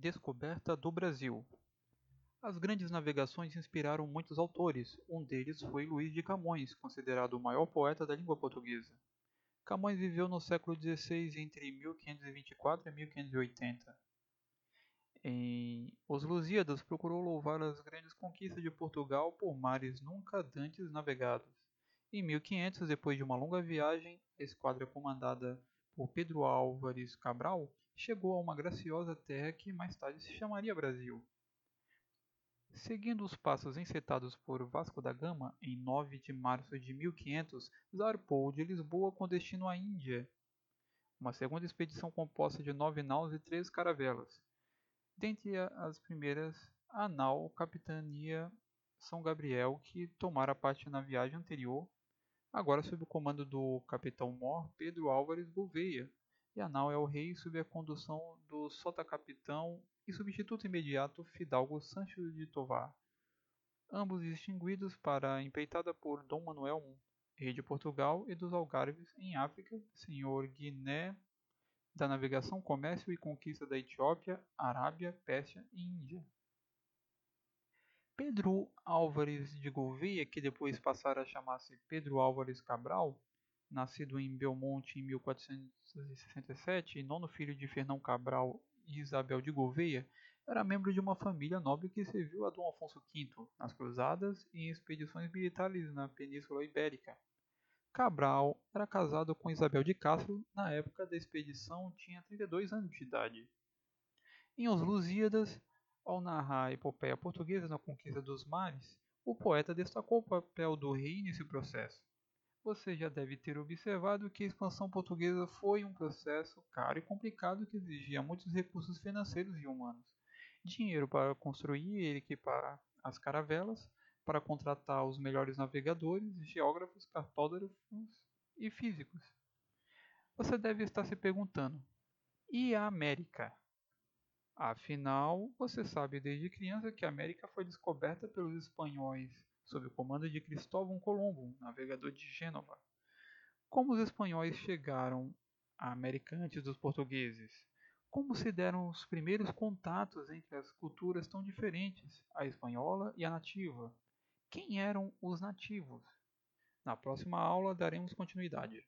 Descoberta do Brasil As grandes navegações inspiraram muitos autores, um deles foi Luís de Camões, considerado o maior poeta da língua portuguesa. Camões viveu no século XVI entre 1524 e 1580. Em Os Lusíadas procurou louvar as grandes conquistas de Portugal por mares nunca dantes navegados. Em 1500, depois de uma longa viagem, a esquadra comandada por Pedro Álvares Cabral chegou a uma graciosa terra que mais tarde se chamaria Brasil. Seguindo os passos encetados por Vasco da Gama, em 9 de março de 1500, zarpou de Lisboa com destino à Índia. Uma segunda expedição composta de nove naus e três caravelas. Dentre as primeiras, a nau Capitania São Gabriel, que tomara parte na viagem anterior agora sob o comando do capitão-mor Pedro Álvares Gouveia, e a nau é o rei sob a condução do sota-capitão e substituto imediato Fidalgo Sancho de Tovar, ambos distinguidos para a empreitada por Dom Manuel I, rei de Portugal e dos Algarves em África, senhor Guiné da navegação, comércio e conquista da Etiópia, Arábia, Pérsia e Índia. Pedro Álvares de Gouveia, que depois passara a chamar-se Pedro Álvares Cabral, nascido em Belmonte em 1467 e nono filho de Fernão Cabral e Isabel de Gouveia, era membro de uma família nobre que serviu a Dom Afonso V nas cruzadas e em expedições militares na Península Ibérica. Cabral era casado com Isabel de Castro, na época da expedição tinha 32 anos de idade. Em Os Lusíadas, ao narrar a epopeia portuguesa na conquista dos mares, o poeta destacou o papel do rei nesse processo. Você já deve ter observado que a expansão portuguesa foi um processo caro e complicado que exigia muitos recursos financeiros e humanos. Dinheiro para construir e equipar as caravelas, para contratar os melhores navegadores, geógrafos, cartógrafos e físicos. Você deve estar se perguntando: e a América? Afinal, você sabe desde criança que a América foi descoberta pelos espanhóis, sob o comando de Cristóvão Colombo, navegador de Gênova. Como os espanhóis chegaram à América antes dos portugueses? Como se deram os primeiros contatos entre as culturas tão diferentes, a espanhola e a nativa? Quem eram os nativos? Na próxima aula daremos continuidade.